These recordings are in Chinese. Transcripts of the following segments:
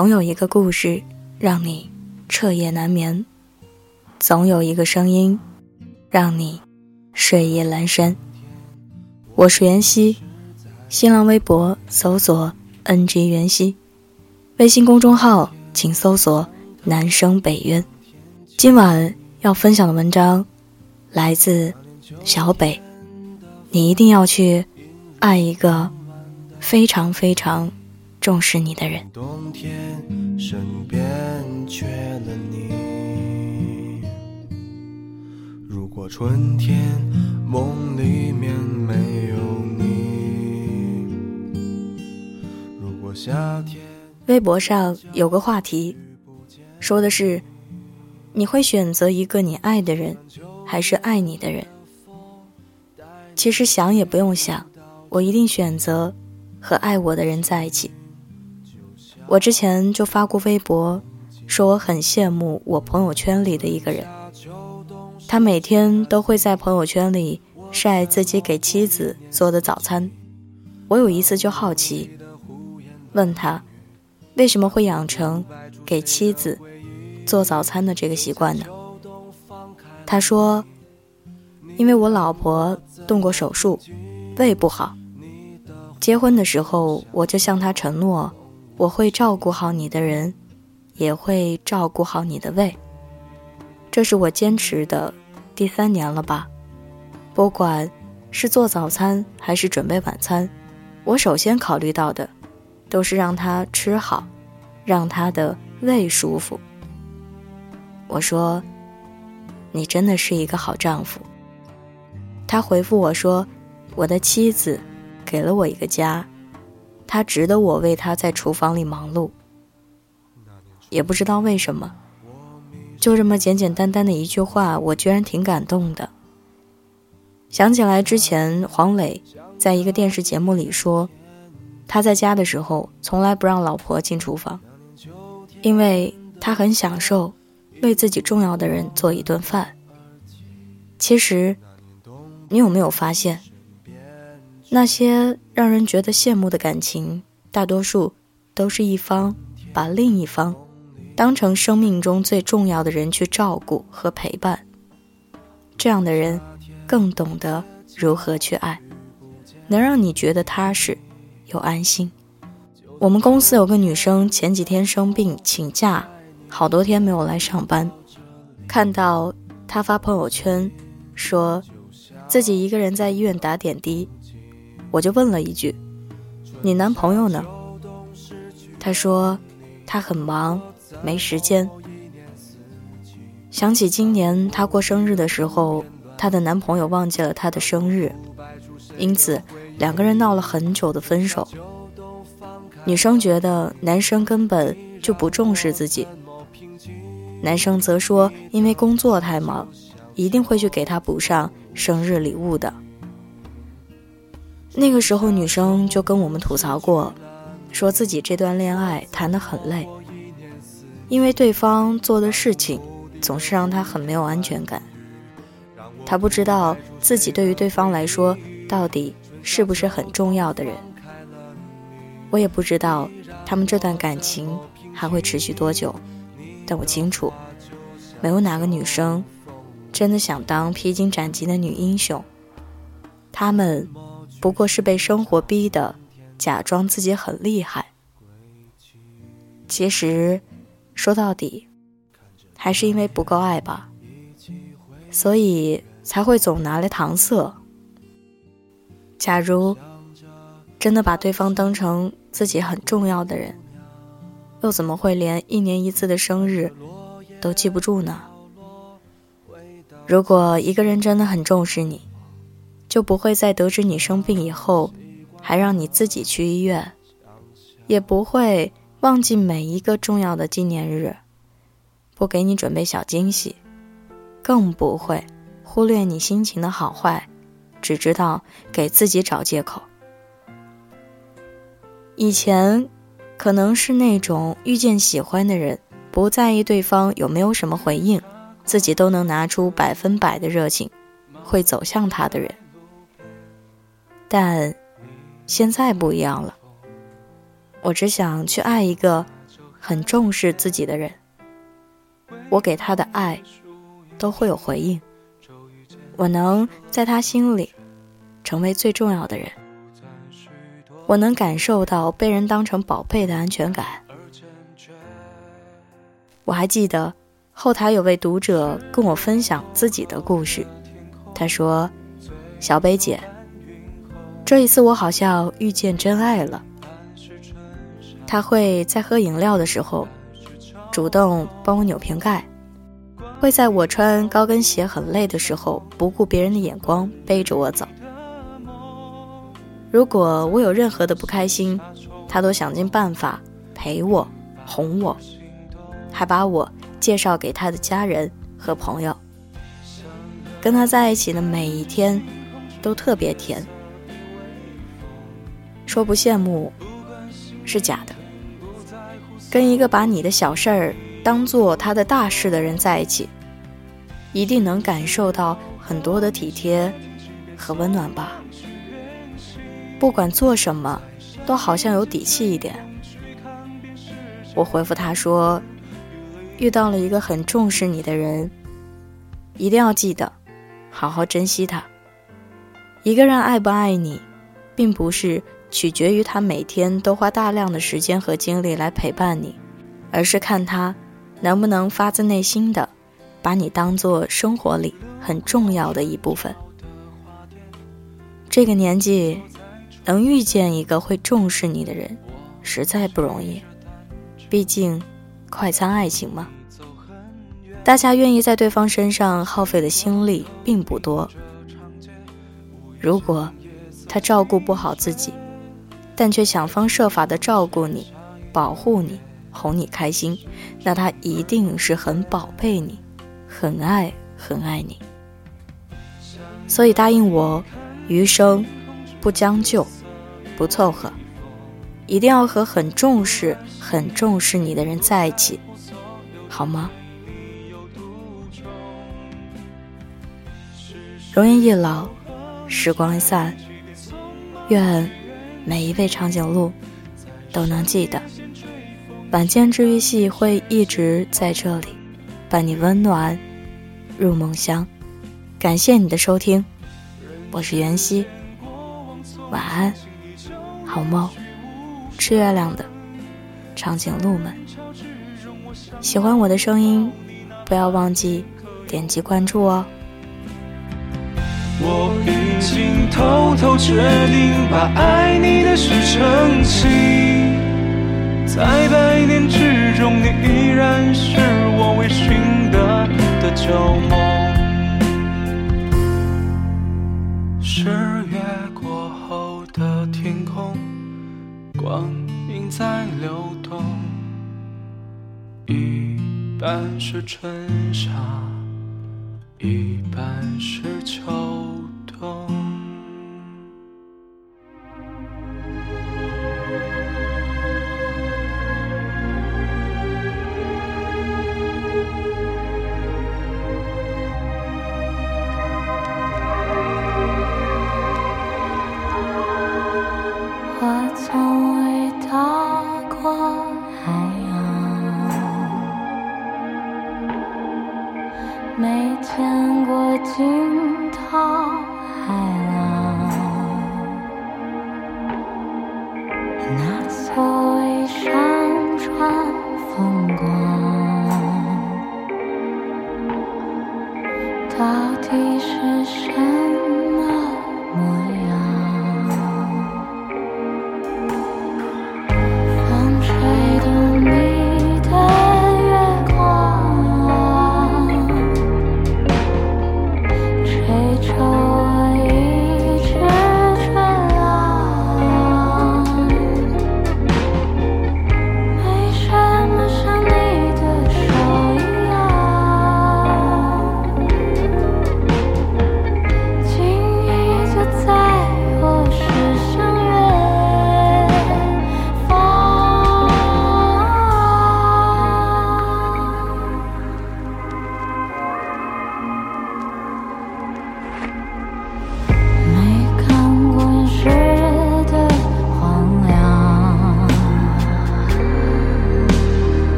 总有一个故事让你彻夜难眠，总有一个声音让你睡意阑珊。我是袁熙，新浪微博搜索 “ng 袁熙”，微信公众号请搜索“南生北渊”。今晚要分享的文章来自小北，你一定要去爱一个非常非常重视你的人。冬天身边缺了你，如果春天梦里面没有你，如果夏天微博上有个话题，说的是。你会选择一个你爱的人，还是爱你的人？其实想也不用想，我一定选择和爱我的人在一起。我之前就发过微博，说我很羡慕我朋友圈里的一个人，他每天都会在朋友圈里晒自己给妻子做的早餐。我有一次就好奇，问他为什么会养成给妻子。做早餐的这个习惯呢？他说：“因为我老婆动过手术，胃不好。结婚的时候，我就向他承诺，我会照顾好你的人，也会照顾好你的胃。这是我坚持的第三年了吧？不管是做早餐还是准备晚餐，我首先考虑到的，都是让他吃好，让他的胃舒服。”我说：“你真的是一个好丈夫。”他回复我说：“我的妻子给了我一个家，他值得我为他在厨房里忙碌。”也不知道为什么，就这么简简单单的一句话，我居然挺感动的。想起来之前黄磊在一个电视节目里说，他在家的时候从来不让老婆进厨房，因为他很享受。为自己重要的人做一顿饭。其实，你有没有发现，那些让人觉得羡慕的感情，大多数都是一方把另一方当成生命中最重要的人去照顾和陪伴。这样的人更懂得如何去爱，能让你觉得踏实又安心。我们公司有个女生前几天生病请假。好多天没有来上班，看到她发朋友圈，说自己一个人在医院打点滴，我就问了一句：“你男朋友呢？”他说他很忙，没时间。想起今年他过生日的时候，他的男朋友忘记了他的生日，因此两个人闹了很久的分手。女生觉得男生根本就不重视自己。男生则说：“因为工作太忙，一定会去给他补上生日礼物的。”那个时候，女生就跟我们吐槽过，说自己这段恋爱谈得很累，因为对方做的事情总是让她很没有安全感。她不知道自己对于对方来说到底是不是很重要的人。我也不知道他们这段感情还会持续多久。但我清楚，没有哪个女生真的想当披荆斩棘的女英雄。她们不过是被生活逼的，假装自己很厉害。其实，说到底，还是因为不够爱吧，所以才会总拿来搪塞。假如真的把对方当成自己很重要的人。又怎么会连一年一次的生日都记不住呢？如果一个人真的很重视你，就不会在得知你生病以后还让你自己去医院，也不会忘记每一个重要的纪念日，不给你准备小惊喜，更不会忽略你心情的好坏，只知道给自己找借口。以前。可能是那种遇见喜欢的人，不在意对方有没有什么回应，自己都能拿出百分百的热情，会走向他的人。但现在不一样了，我只想去爱一个很重视自己的人，我给他的爱都会有回应。我能在他心里成为最重要的人，我能感受到被人当成宝贝的安全感。我还记得后台有位读者跟我分享自己的故事，他说：“小北姐，这一次我好像遇见真爱了。他会在喝饮料的时候主动帮我扭瓶盖。”会在我穿高跟鞋很累的时候，不顾别人的眼光背着我走。如果我有任何的不开心，他都想尽办法陪我、哄我，还把我介绍给他的家人和朋友。跟他在一起的每一天都特别甜。说不羡慕是假的。跟一个把你的小事儿。当做他的大事的人在一起，一定能感受到很多的体贴和温暖吧。不管做什么，都好像有底气一点。我回复他说：“遇到了一个很重视你的人，一定要记得好好珍惜他。一个人爱不爱你，并不是取决于他每天都花大量的时间和精力来陪伴你，而是看他。”能不能发自内心的把你当做生活里很重要的一部分？这个年纪能遇见一个会重视你的人，实在不容易。毕竟，快餐爱情嘛，大家愿意在对方身上耗费的心力并不多。如果他照顾不好自己，但却想方设法的照顾你、保护你。哄你开心，那他一定是很宝贝你，很爱很爱你。所以答应我，余生不将就，不凑合，一定要和很重视、很重视你的人在一起，好吗？容颜一老，时光一散，愿每一位长颈鹿都能记得。晚间治愈系会一直在这里，伴你温暖入梦乡。感谢你的收听，我是袁熙，晚安，好梦。吃月亮的长颈鹿们，喜欢我的声音，不要忘记点击关注哦。我已经偷偷决定，把爱你的事澄清。在百年之中，你依然是我未寻得的旧梦。十月过后的天空，光阴在流动，一半是春夏，一半是秋冬。на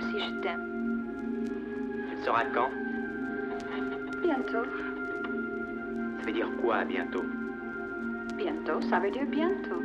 sais pas encore si je t'aime. Tu le sauras quand? Bientôt. Ça veut dire quoi bientôt? Bientôt, ça veut dire bientôt.